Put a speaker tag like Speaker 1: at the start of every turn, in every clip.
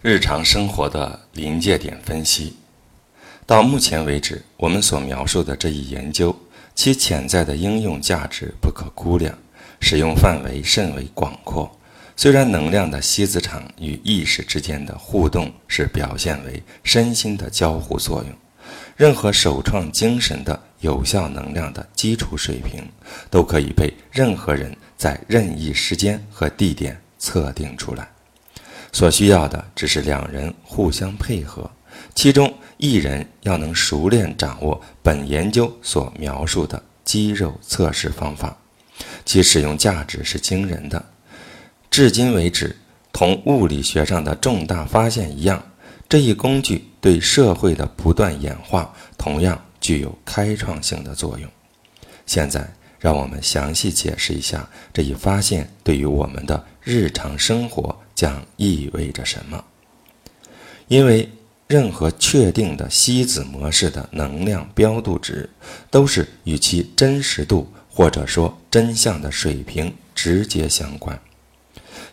Speaker 1: 日常生活的临界点分析。到目前为止，我们所描述的这一研究，其潜在的应用价值不可估量，使用范围甚为广阔。虽然能量的吸磁场与意识之间的互动是表现为身心的交互作用，任何首创精神的有效能量的基础水平，都可以被任何人在任意时间和地点测定出来。所需要的只是两人互相配合，其中一人要能熟练掌握本研究所描述的肌肉测试方法，其使用价值是惊人的。至今为止，同物理学上的重大发现一样，这一工具对社会的不断演化同样具有开创性的作用。现在，让我们详细解释一下这一发现对于我们的日常生活。将意味着什么？因为任何确定的吸子模式的能量标度值，都是与其真实度或者说真相的水平直接相关。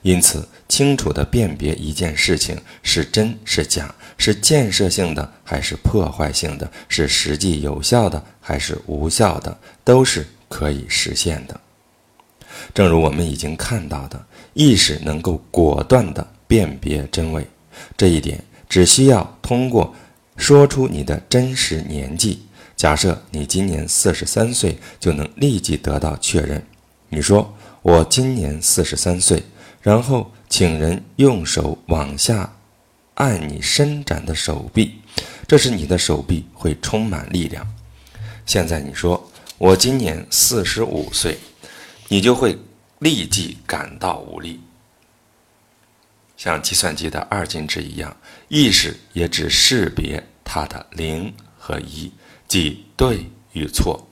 Speaker 1: 因此，清楚地辨别一件事情是真是假，是建设性的还是破坏性的，是实际有效的还是无效的，都是可以实现的。正如我们已经看到的。意识能够果断地辨别真伪，这一点只需要通过说出你的真实年纪。假设你今年四十三岁，就能立即得到确认。你说我今年四十三岁，然后请人用手往下按你伸展的手臂，这时你的手臂会充满力量。现在你说我今年四十五岁，你就会。立即感到无力，像计算机的二进制一样，意识也只识别它的零和一，即对与错。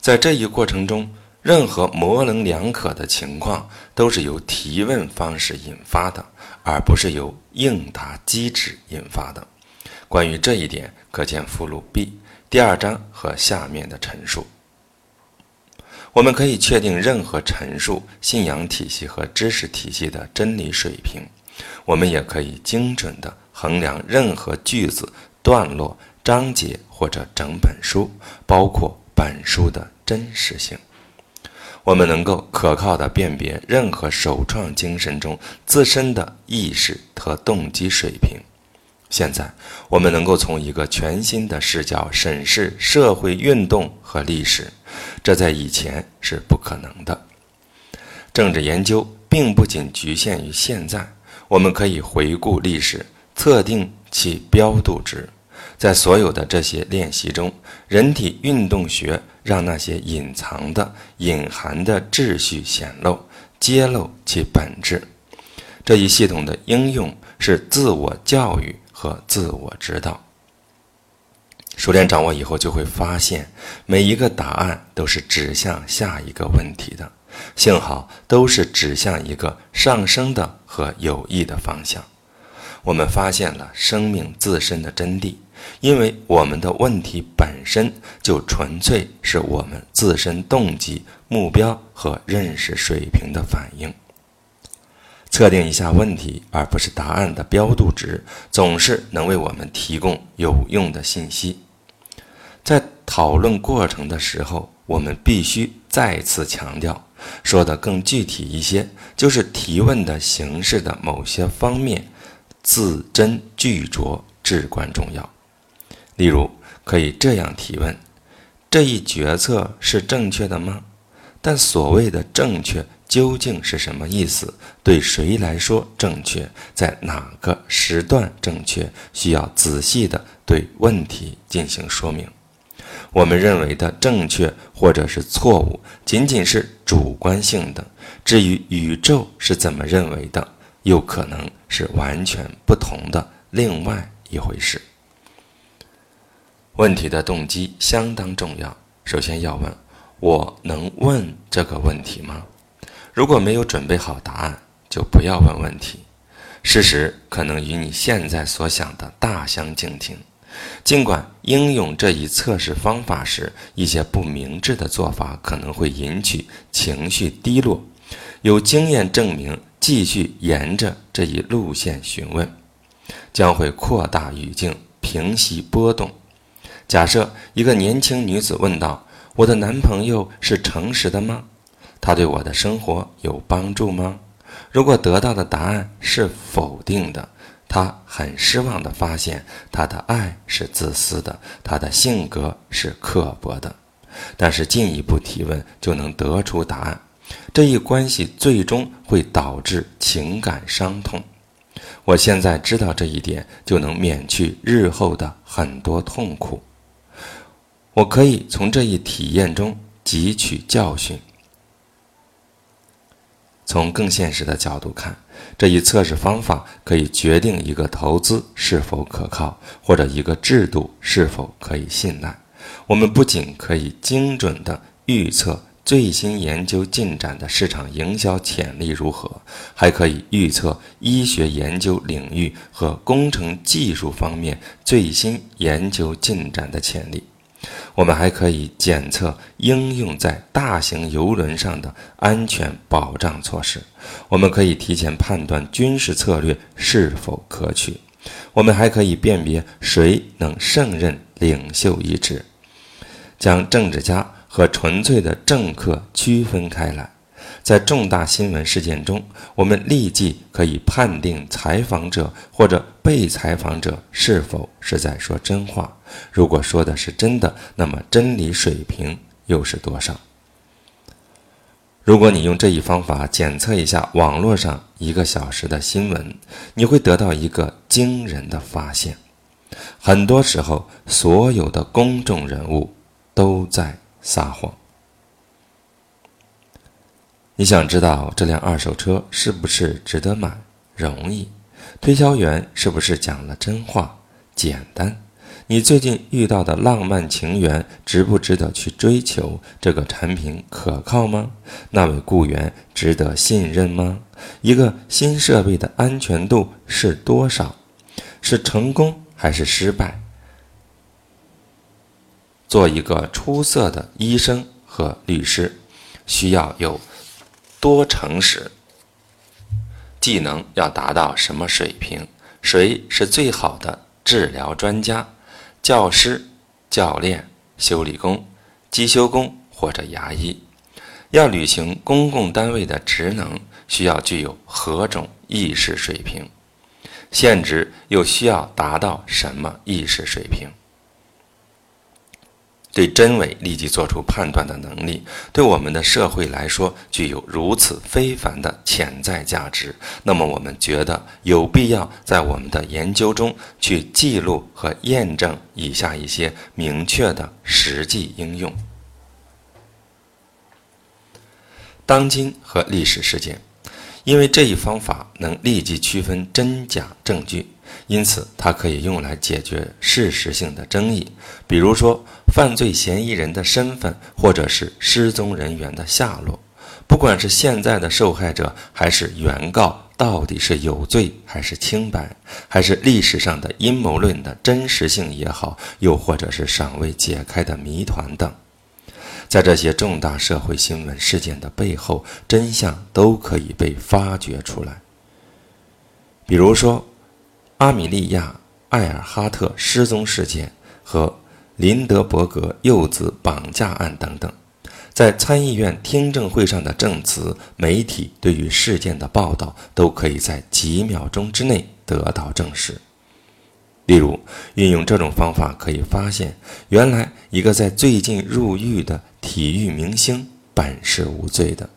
Speaker 1: 在这一过程中，任何模棱两可的情况都是由提问方式引发的，而不是由应答机制引发的。关于这一点，可见附录 B 第二章和下面的陈述。我们可以确定任何陈述、信仰体系和知识体系的真理水平，我们也可以精准地衡量任何句子、段落、章节或者整本书，包括本书的真实性。我们能够可靠地辨别任何首创精神中自身的意识和动机水平。现在，我们能够从一个全新的视角审视社会运动和历史，这在以前是不可能的。政治研究并不仅局限于现在，我们可以回顾历史，测定其标度值。在所有的这些练习中，人体运动学让那些隐藏的、隐含的秩序显露，揭露其本质。这一系统的应用是自我教育。和自我指导，熟练掌握以后，就会发现每一个答案都是指向下一个问题的。幸好都是指向一个上升的和有益的方向。我们发现了生命自身的真谛，因为我们的问题本身就纯粹是我们自身动机、目标和认识水平的反应。测定一下问题，而不是答案的标度值，总是能为我们提供有用的信息。在讨论过程的时候，我们必须再次强调，说的更具体一些，就是提问的形式的某些方面，字斟句酌至关重要。例如，可以这样提问：这一决策是正确的吗？但所谓的正确。究竟是什么意思？对谁来说正确？在哪个时段正确？需要仔细的对问题进行说明。我们认为的正确或者是错误，仅仅是主观性的。至于宇宙是怎么认为的，又可能是完全不同的另外一回事。问题的动机相当重要。首先要问：我能问这个问题吗？如果没有准备好答案，就不要问问题。事实可能与你现在所想的大相径庭。尽管应用这一测试方法时，一些不明智的做法可能会引起情绪低落，有经验证明继续沿着这一路线询问。将会扩大语境，平息波动。假设一个年轻女子问道：“我的男朋友是诚实的吗？他对我的生活有帮助吗？”如果得到的答案是否定的，他很失望地发现，他的爱是自私的，他的性格是刻薄的。但是进一步提问就能得出答案，这一关系最终会导致情感伤痛。我现在知道这一点，就能免去日后的很多痛苦。我可以从这一体验中汲取教训。从更现实的角度看，这一测试方法可以决定一个投资是否可靠，或者一个制度是否可以信赖。我们不仅可以精准地预测最新研究进展的市场营销潜力如何，还可以预测医学研究领域和工程技术方面最新研究进展的潜力。我们还可以检测应用在大型游轮上的安全保障措施。我们可以提前判断军事策略是否可取。我们还可以辨别谁能胜任领袖一职。将政治家和纯粹的政客区分开来，在重大新闻事件中，我们立即可以判定采访者或者被采访者是否是在说真话。如果说的是真的，那么真理水平又是多少？如果你用这一方法检测一下网络上一个小时的新闻，你会得到一个惊人的发现：很多时候，所有的公众人物。都在撒谎。你想知道这辆二手车是不是值得买？容易。推销员是不是讲了真话？简单。你最近遇到的浪漫情缘值不值得去追求？这个产品可靠吗？那位雇员值得信任吗？一个新设备的安全度是多少？是成功还是失败？做一个出色的医生和律师，需要有多诚实？技能要达到什么水平？谁是最好的治疗专家？教师、教练、修理工、机修工或者牙医？要履行公共单位的职能，需要具有何种意识水平？现职又需要达到什么意识水平？对真伪立即做出判断的能力，对我们的社会来说具有如此非凡的潜在价值。那么，我们觉得有必要在我们的研究中去记录和验证以下一些明确的实际应用：当今和历史事件，因为这一方法能立即区分真假证据。因此，它可以用来解决事实性的争议，比如说犯罪嫌疑人的身份，或者是失踪人员的下落。不管是现在的受害者，还是原告，到底是有罪还是清白，还是历史上的阴谋论的真实性也好，又或者是尚未解开的谜团等，在这些重大社会新闻事件的背后，真相都可以被发掘出来。比如说。阿米莉亚·艾尔哈特失踪事件和林德伯格幼子绑架案等等，在参议院听证会上的证词，媒体对于事件的报道，都可以在几秒钟之内得到证实。例如，运用这种方法可以发现，原来一个在最近入狱的体育明星本是无罪的，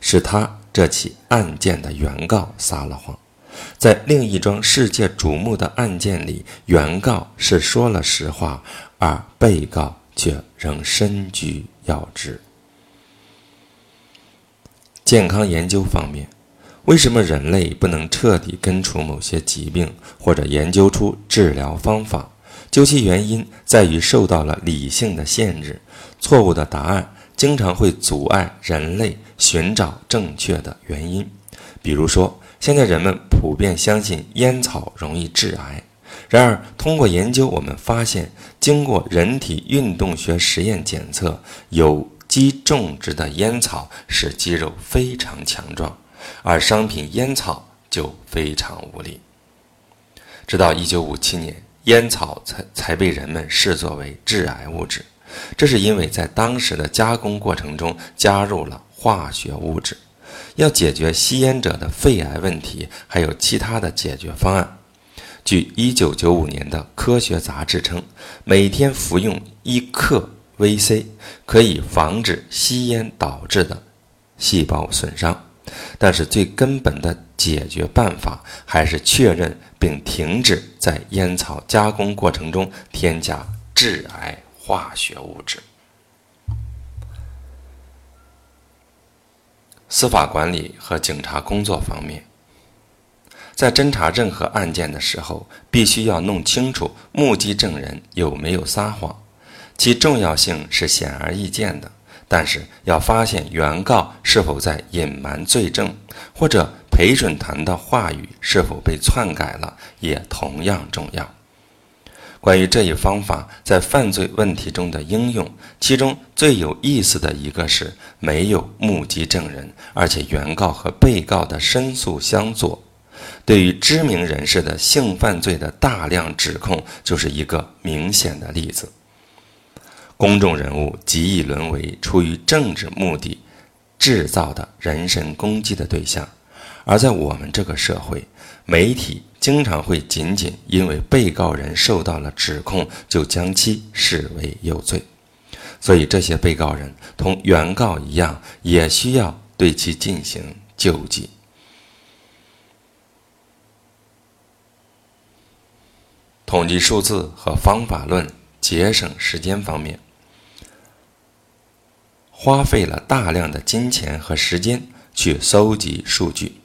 Speaker 1: 是他这起案件的原告撒了谎。在另一桩世界瞩目的案件里，原告是说了实话，而被告却仍身居要职。健康研究方面，为什么人类不能彻底根除某些疾病，或者研究出治疗方法？究其原因，在于受到了理性的限制。错误的答案经常会阻碍人类寻找正确的原因，比如说。现在人们普遍相信烟草容易致癌，然而通过研究，我们发现，经过人体运动学实验检测，有机种植的烟草使肌肉非常强壮，而商品烟草就非常无力。直到1957年，烟草才才被人们视作为致癌物质。这是因为在当时的加工过程中加入了化学物质。要解决吸烟者的肺癌问题，还有其他的解决方案。据1995年的科学杂志称，每天服用一克 VC 可以防止吸烟导致的细胞损伤。但是最根本的解决办法还是确认并停止在烟草加工过程中添加致癌化学物质。司法管理和警察工作方面，在侦查任何案件的时候，必须要弄清楚目击证人有没有撒谎，其重要性是显而易见的。但是要发现原告是否在隐瞒罪证，或者陪审团的话语是否被篡改了，也同样重要。关于这一方法在犯罪问题中的应用，其中最有意思的一个是没有目击证人，而且原告和被告的申诉相左。对于知名人士的性犯罪的大量指控，就是一个明显的例子。公众人物极易沦为出于政治目的制造的人身攻击的对象，而在我们这个社会，媒体经常会仅仅因为被告人受到了指控，就将其视为有罪。所以，这些被告人同原告一样，也需要对其进行救济。统计数字和方法论，节省时间方面。花费了大量的金钱和时间去搜集数据，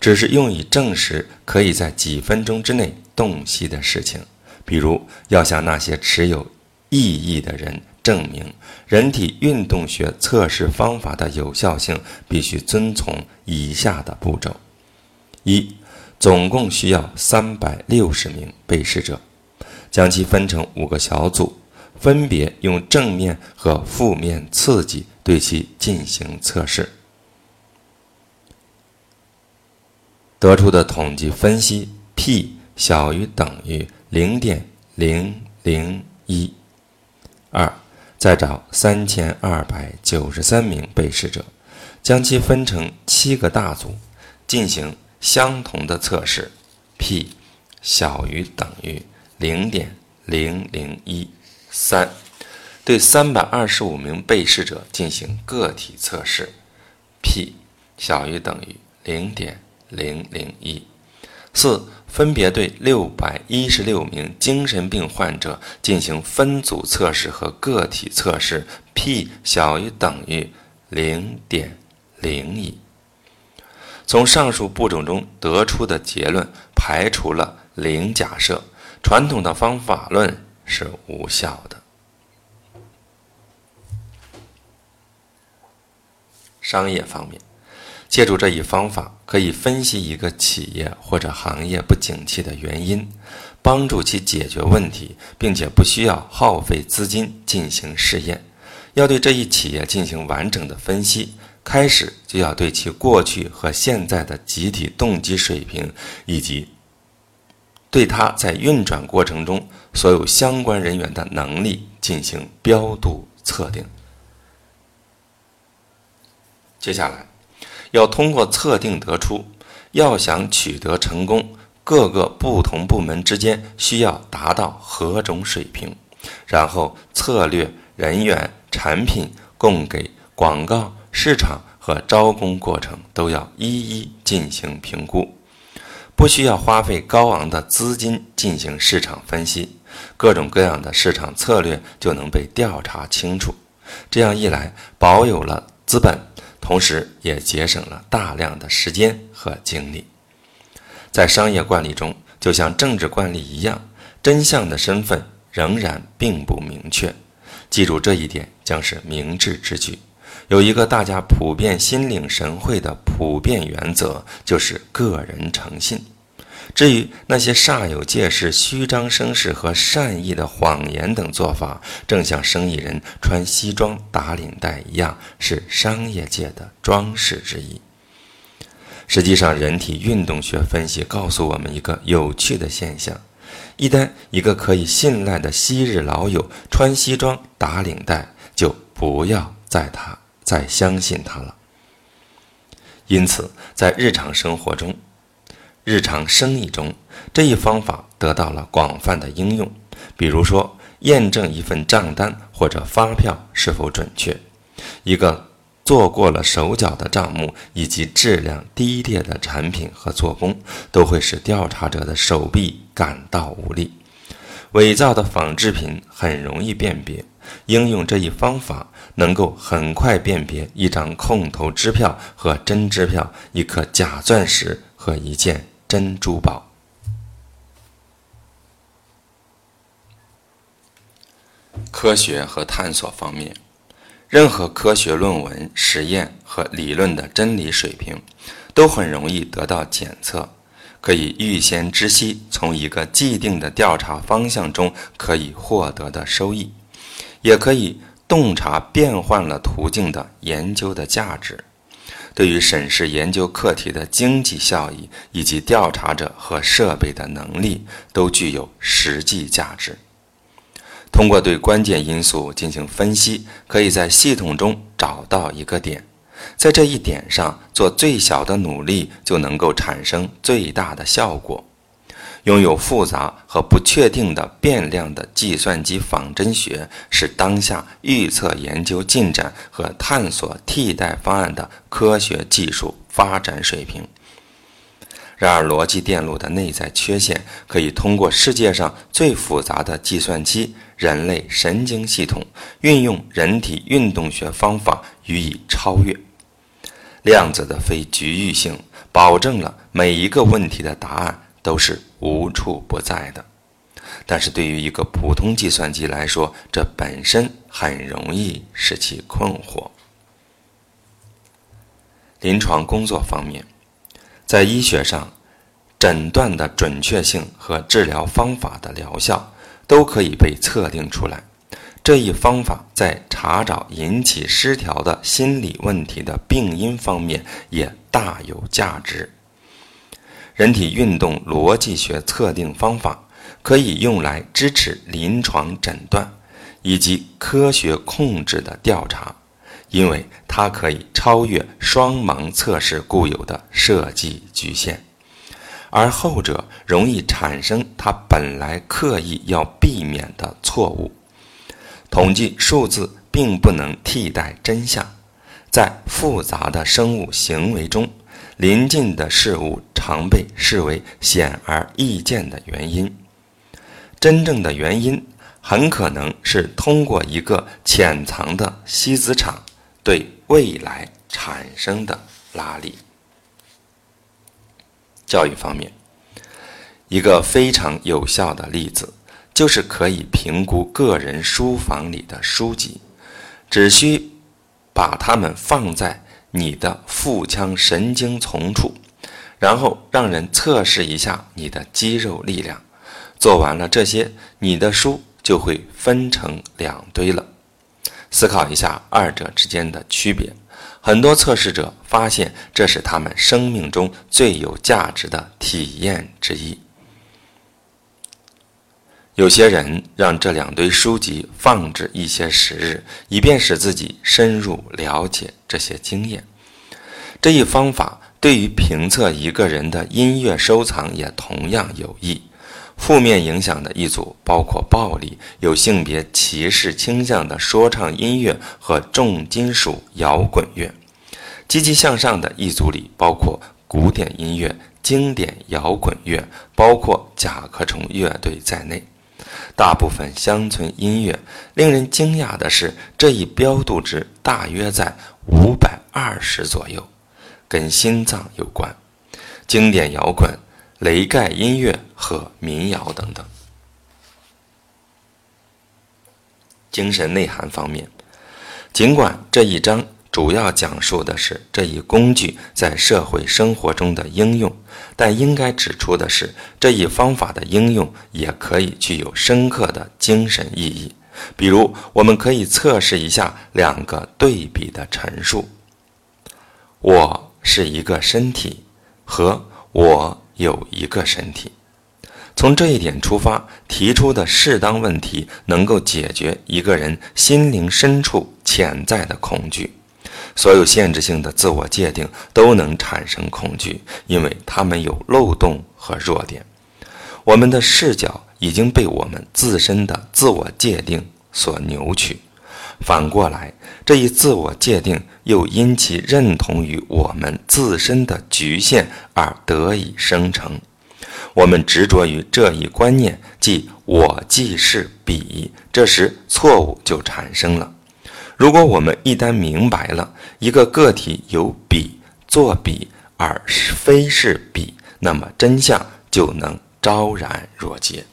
Speaker 1: 只是用以证实可以在几分钟之内洞悉的事情。比如，要向那些持有异议的人证明人体运动学测试方法的有效性，必须遵从以下的步骤：一，总共需要三百六十名被试者，将其分成五个小组，分别用正面和负面刺激。对其进行测试，得出的统计分析 p 小于等于零点零零一。二，再找三千二百九十三名被试者，将其分成七个大组，进行相同的测试 p 小于等于零点零零一。三。对三百二十五名被试者进行个体测试，p 小于等于零点零零一。四，分别对六百一十六名精神病患者进行分组测试和个体测试，p 小于等于零点零一。从上述步骤中得出的结论排除了零假设，传统的方法论是无效的。商业方面，借助这一方法，可以分析一个企业或者行业不景气的原因，帮助其解决问题，并且不需要耗费资金进行试验。要对这一企业进行完整的分析，开始就要对其过去和现在的集体动机水平，以及对它在运转过程中所有相关人员的能力进行标度测定。接下来，要通过测定得出，要想取得成功，各个不同部门之间需要达到何种水平，然后策略、人员、产品、供给、广告、市场和招工过程都要一一进行评估。不需要花费高昂的资金进行市场分析，各种各样的市场策略就能被调查清楚。这样一来，保有了资本。同时，也节省了大量的时间和精力。在商业惯例中，就像政治惯例一样，真相的身份仍然并不明确。记住这一点，将是明智之举。有一个大家普遍心领神会的普遍原则，就是个人诚信。至于那些煞有介事、虚张声势和善意的谎言等做法，正像生意人穿西装打领带一样，是商业界的装饰之一。实际上，人体运动学分析告诉我们一个有趣的现象：一旦一个可以信赖的昔日老友穿西装打领带，就不要再他再相信他了。因此，在日常生活中、日常生意中，这一方法得到了广泛的应用。比如说，验证一份账单或者发票是否准确，一个。做过了手脚的账目以及质量低劣的产品和做工，都会使调查者的手臂感到无力。伪造的仿制品很容易辨别，应用这一方法，能够很快辨别一张空头支票和真支票，一颗假钻石和一件珍珠宝。科学和探索方面。任何科学论文、实验和理论的真理水平，都很容易得到检测，可以预先知悉从一个既定的调查方向中可以获得的收益，也可以洞察变换了途径的研究的价值。对于审视研究课题的经济效益以及调查者和设备的能力，都具有实际价值。通过对关键因素进行分析，可以在系统中找到一个点，在这一点上做最小的努力，就能够产生最大的效果。拥有复杂和不确定的变量的计算机仿真学，是当下预测研究进展和探索替代方案的科学技术发展水平。然而，逻辑电路的内在缺陷可以通过世界上最复杂的计算机。人类神经系统运用人体运动学方法予以超越。量子的非局域性保证了每一个问题的答案都是无处不在的。但是对于一个普通计算机来说，这本身很容易使其困惑。临床工作方面，在医学上，诊断的准确性和治疗方法的疗效。都可以被测定出来。这一方法在查找引起失调的心理问题的病因方面也大有价值。人体运动逻辑学测定方法可以用来支持临床诊断以及科学控制的调查，因为它可以超越双盲测试固有的设计局限。而后者容易产生它本来刻意要避免的错误。统计数字并不能替代真相，在复杂的生物行为中，临近的事物常被视为显而易见的原因。真正的原因很可能是通过一个潜藏的吸子场对未来产生的拉力。教育方面，一个非常有效的例子，就是可以评估个人书房里的书籍，只需把它们放在你的腹腔神经丛处，然后让人测试一下你的肌肉力量。做完了这些，你的书就会分成两堆了。思考一下二者之间的区别。很多测试者发现，这是他们生命中最有价值的体验之一。有些人让这两堆书籍放置一些时日，以便使自己深入了解这些经验。这一方法对于评测一个人的音乐收藏也同样有益。负面影响的一组包括暴力、有性别歧视倾向的说唱音乐和重金属摇滚乐；积极向上的一组里包括古典音乐、经典摇滚乐，包括甲壳虫乐队在内。大部分乡村音乐，令人惊讶的是，这一标度值大约在五百二十左右，跟心脏有关。经典摇滚。雷盖音乐和民谣等等。精神内涵方面，尽管这一章主要讲述的是这一工具在社会生活中的应用，但应该指出的是，这一方法的应用也可以具有深刻的精神意义。比如，我们可以测试一下两个对比的陈述：我是一个身体。和我有一个身体。从这一点出发，提出的适当问题能够解决一个人心灵深处潜在的恐惧。所有限制性的自我界定都能产生恐惧，因为它们有漏洞和弱点。我们的视角已经被我们自身的自我界定所扭曲。反过来，这一自我界定又因其认同于我们自身的局限而得以生成。我们执着于这一观念，即我即是彼，这时错误就产生了。如果我们一旦明白了一个个体由彼作彼，而非是彼，那么真相就能昭然若揭。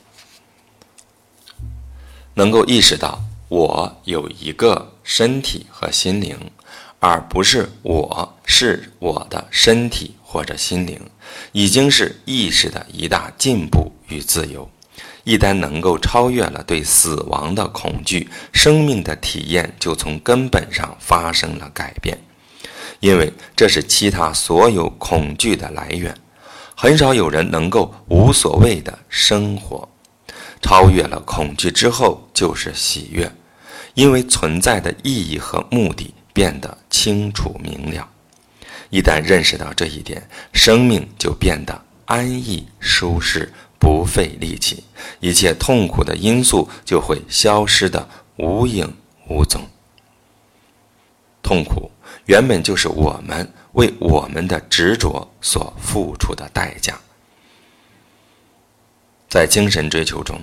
Speaker 1: 能够意识到我有一个身体和心灵，而不是我是我的身体。或者心灵，已经是意识的一大进步与自由。一旦能够超越了对死亡的恐惧，生命的体验就从根本上发生了改变。因为这是其他所有恐惧的来源。很少有人能够无所谓的生活。超越了恐惧之后，就是喜悦，因为存在的意义和目的变得清楚明了。一旦认识到这一点，生命就变得安逸舒适，不费力气，一切痛苦的因素就会消失的无影无踪。痛苦原本就是我们为我们的执着所付出的代价。在精神追求中，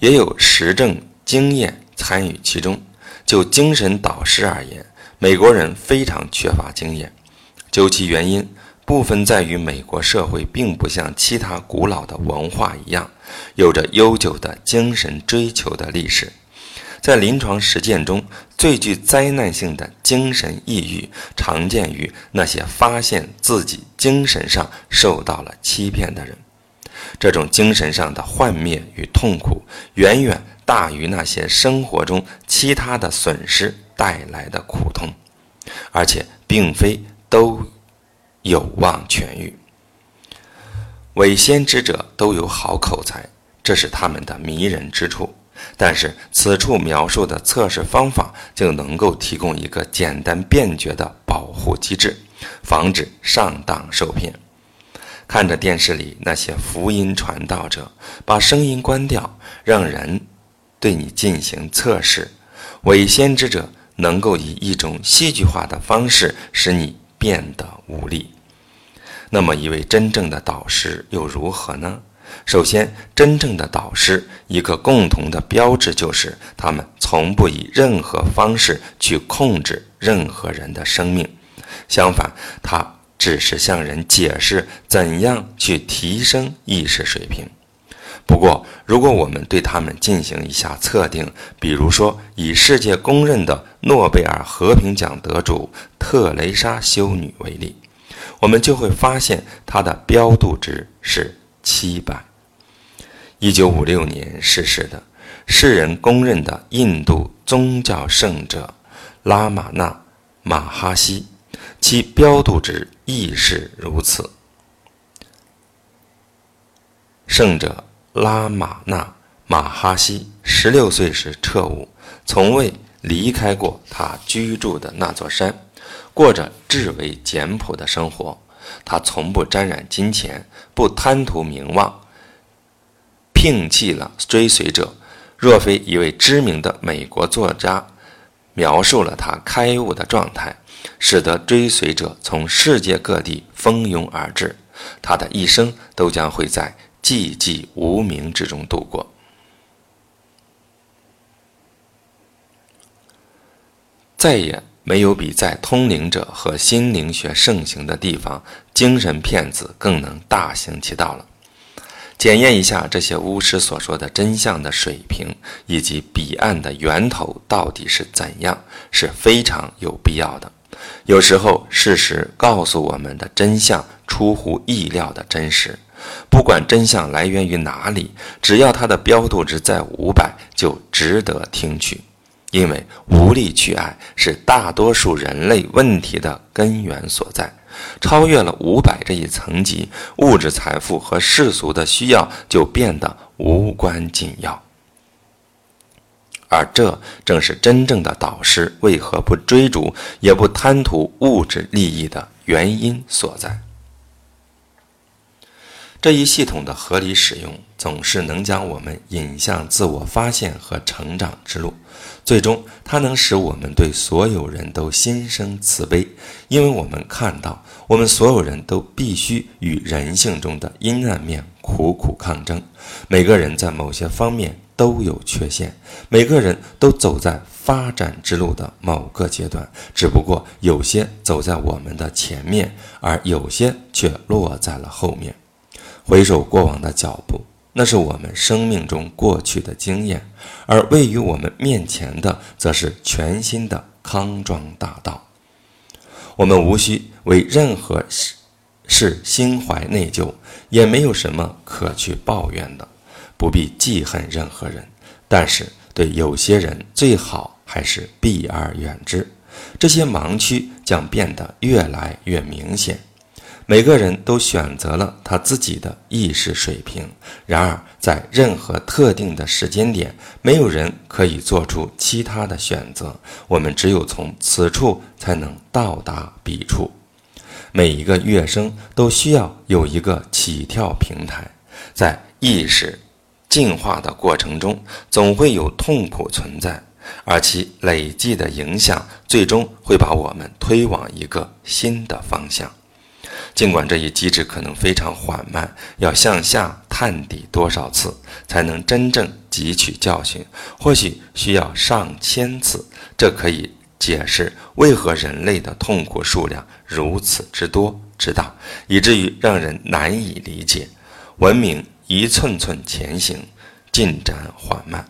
Speaker 1: 也有实证经验参与其中。就精神导师而言，美国人非常缺乏经验，究其原因，部分在于美国社会并不像其他古老的文化一样，有着悠久的精神追求的历史。在临床实践中，最具灾难性的精神抑郁，常见于那些发现自己精神上受到了欺骗的人。这种精神上的幻灭与痛苦，远远大于那些生活中其他的损失。带来的苦痛，而且并非都有望痊愈。伪先知者都有好口才，这是他们的迷人之处。但是此处描述的测试方法就能够提供一个简单便捷的保护机制，防止上当受骗。看着电视里那些福音传道者，把声音关掉，让人对你进行测试。伪先知者。能够以一种戏剧化的方式使你变得无力。那么，一位真正的导师又如何呢？首先，真正的导师一个共同的标志就是，他们从不以任何方式去控制任何人的生命。相反，他只是向人解释怎样去提升意识水平。不过，如果我们对他们进行一下测定，比如说以世界公认的诺贝尔和平奖得主特蕾莎修女为例，我们就会发现它的标度值是七百。一九五六年逝世的世人公认的印度宗教圣者拉玛那马哈西，其标度值亦是如此。圣者。拉玛那马哈西十六岁时彻悟，从未离开过他居住的那座山，过着至为简朴的生活。他从不沾染金钱，不贪图名望，摒弃了追随者。若非一位知名的美国作家描述了他开悟的状态，使得追随者从世界各地蜂拥而至，他的一生都将会在。寂寂无名之中度过，再也没有比在通灵者和心灵学盛行的地方，精神骗子更能大行其道了。检验一下这些巫师所说的真相的水平，以及彼岸的源头到底是怎样，是非常有必要的。有时候，事实告诉我们的真相出乎意料的真实。不管真相来源于哪里，只要它的标度值在五百，就值得听取。因为无力去爱是大多数人类问题的根源所在。超越了五百这一层级，物质财富和世俗的需要就变得无关紧要。而这正是真正的导师为何不追逐也不贪图物质利益的原因所在。这一系统的合理使用，总是能将我们引向自我发现和成长之路。最终，它能使我们对所有人都心生慈悲，因为我们看到，我们所有人都必须与人性中的阴暗面苦苦抗争。每个人在某些方面都有缺陷，每个人都走在发展之路的某个阶段，只不过有些走在我们的前面，而有些却落在了后面。回首过往的脚步，那是我们生命中过去的经验；而位于我们面前的，则是全新的康庄大道。我们无需为任何事事心怀内疚，也没有什么可去抱怨的，不必记恨任何人。但是，对有些人，最好还是避而远之。这些盲区将变得越来越明显。每个人都选择了他自己的意识水平，然而在任何特定的时间点，没有人可以做出其他的选择。我们只有从此处才能到达彼处。每一个乐声都需要有一个起跳平台，在意识进化的过程中，总会有痛苦存在，而其累计的影响最终会把我们推往一个新的方向。尽管这一机制可能非常缓慢，要向下探底多少次才能真正汲取教训？或许需要上千次。这可以解释为何人类的痛苦数量如此之多之大，以至于让人难以理解。文明一寸寸前行，进展缓慢。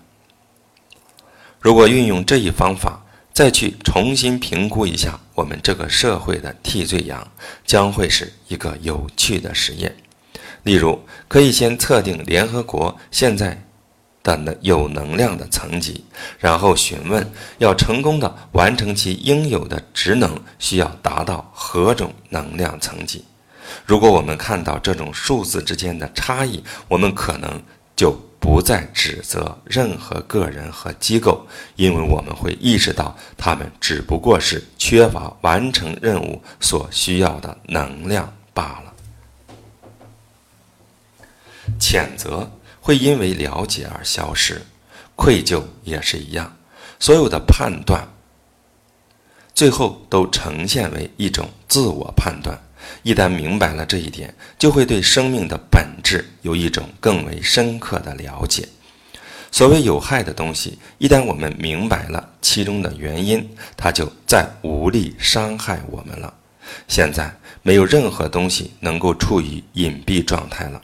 Speaker 1: 如果运用这一方法，再去重新评估一下我们这个社会的替罪羊，将会是一个有趣的实验。例如，可以先测定联合国现在的能有能量的层级，然后询问要成功的完成其应有的职能，需要达到何种能量层级。如果我们看到这种数字之间的差异，我们可能就。不再指责任何个人和机构，因为我们会意识到他们只不过是缺乏完成任务所需要的能量罢了。谴责会因为了解而消失，愧疚也是一样。所有的判断，最后都呈现为一种自我判断。一旦明白了这一点，就会对生命的本质有一种更为深刻的了解。所谓有害的东西，一旦我们明白了其中的原因，它就再无力伤害我们了。现在没有任何东西能够处于隐蔽状态了，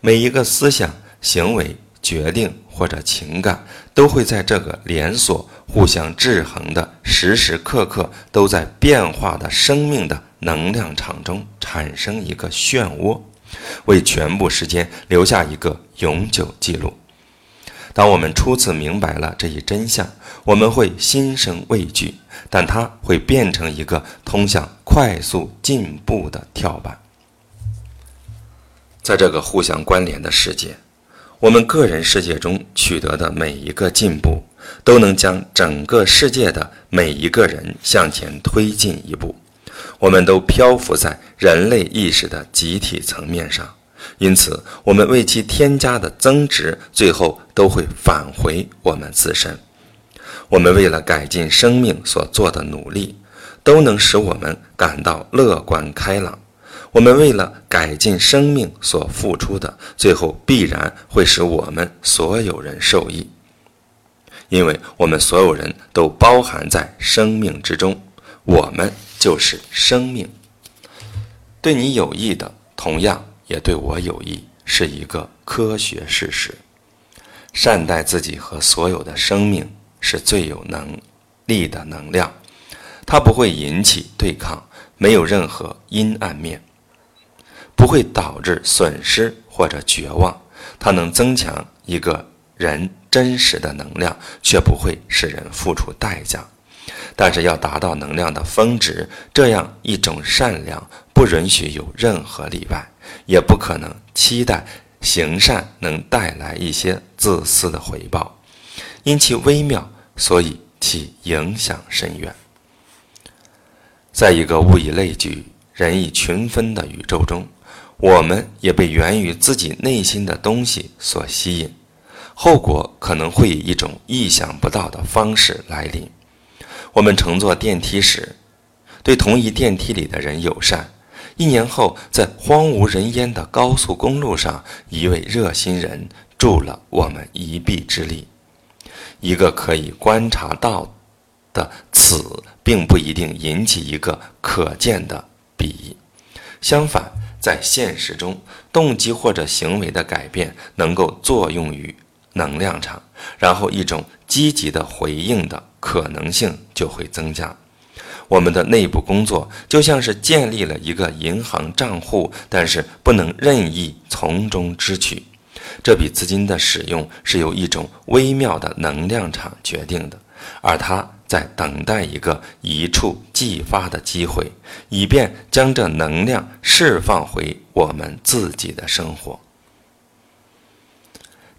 Speaker 1: 每一个思想、行为、决定或者情感，都会在这个连锁、互相制衡的、时时刻刻都在变化的生命的。能量场中产生一个漩涡，为全部时间留下一个永久记录。当我们初次明白了这一真相，我们会心生畏惧，但它会变成一个通向快速进步的跳板。在这个互相关联的世界，我们个人世界中取得的每一个进步，都能将整个世界的每一个人向前推进一步。我们都漂浮在人类意识的集体层面上，因此，我们为其添加的增值，最后都会返回我们自身。我们为了改进生命所做的努力，都能使我们感到乐观开朗。我们为了改进生命所付出的，最后必然会使我们所有人受益，因为我们所有人都包含在生命之中。我们。就是生命，对你有益的，同样也对我有益，是一个科学事实。善待自己和所有的生命，是最有能力的能量。它不会引起对抗，没有任何阴暗面，不会导致损失或者绝望。它能增强一个人真实的能量，却不会使人付出代价。但是要达到能量的峰值，这样一种善良不允许有任何例外，也不可能期待行善能带来一些自私的回报。因其微妙，所以其影响深远。在一个物以类聚、人以群分的宇宙中，我们也被源于自己内心的东西所吸引。后果可能会以一种意想不到的方式来临。我们乘坐电梯时，对同一电梯里的人友善。一年后，在荒无人烟的高速公路上，一位热心人助了我们一臂之力。一个可以观察到的此，并不一定引起一个可见的彼。相反，在现实中，动机或者行为的改变能够作用于。能量场，然后一种积极的回应的可能性就会增加。我们的内部工作就像是建立了一个银行账户，但是不能任意从中支取。这笔资金的使用是由一种微妙的能量场决定的，而它在等待一个一触即发的机会，以便将这能量释放回我们自己的生活。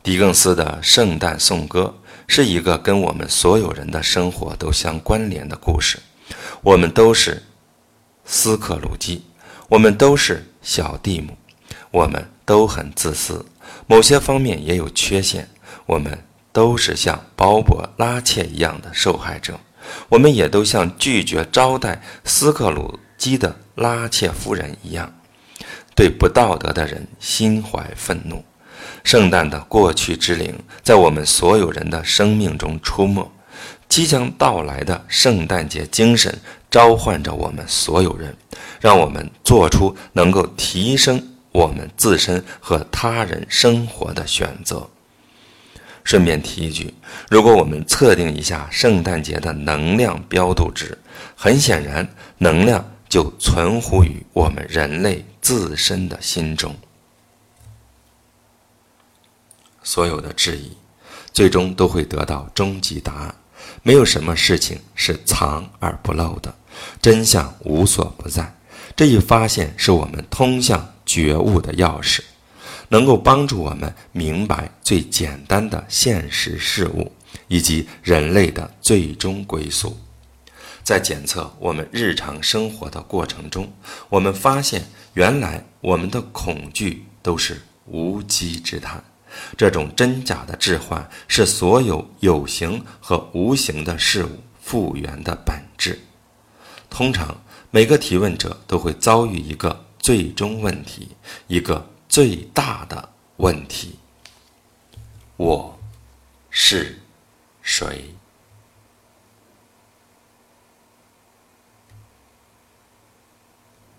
Speaker 1: 狄更斯的《圣诞颂歌》是一个跟我们所有人的生活都相关联的故事。我们都是斯克鲁基，我们都是小蒂姆，我们都很自私，某些方面也有缺陷。我们都是像鲍勃拉切一样的受害者，我们也都像拒绝招待斯克鲁基的拉切夫人一样，对不道德的人心怀愤怒。圣诞的过去之灵在我们所有人的生命中出没，即将到来的圣诞节精神召唤着我们所有人，让我们做出能够提升我们自身和他人生活的选择。顺便提一句，如果我们测定一下圣诞节的能量标度值，很显然，能量就存乎于我们人类自身的心中。所有的质疑，最终都会得到终极答案。没有什么事情是藏而不露的，真相无所不在。这一发现是我们通向觉悟的钥匙，能够帮助我们明白最简单的现实事物以及人类的最终归宿。在检测我们日常生活的过程中，我们发现，原来我们的恐惧都是无稽之谈。这种真假的置换是所有有形和无形的事物复原的本质。通常，每个提问者都会遭遇一个最终问题，一个最大的问题：我是谁？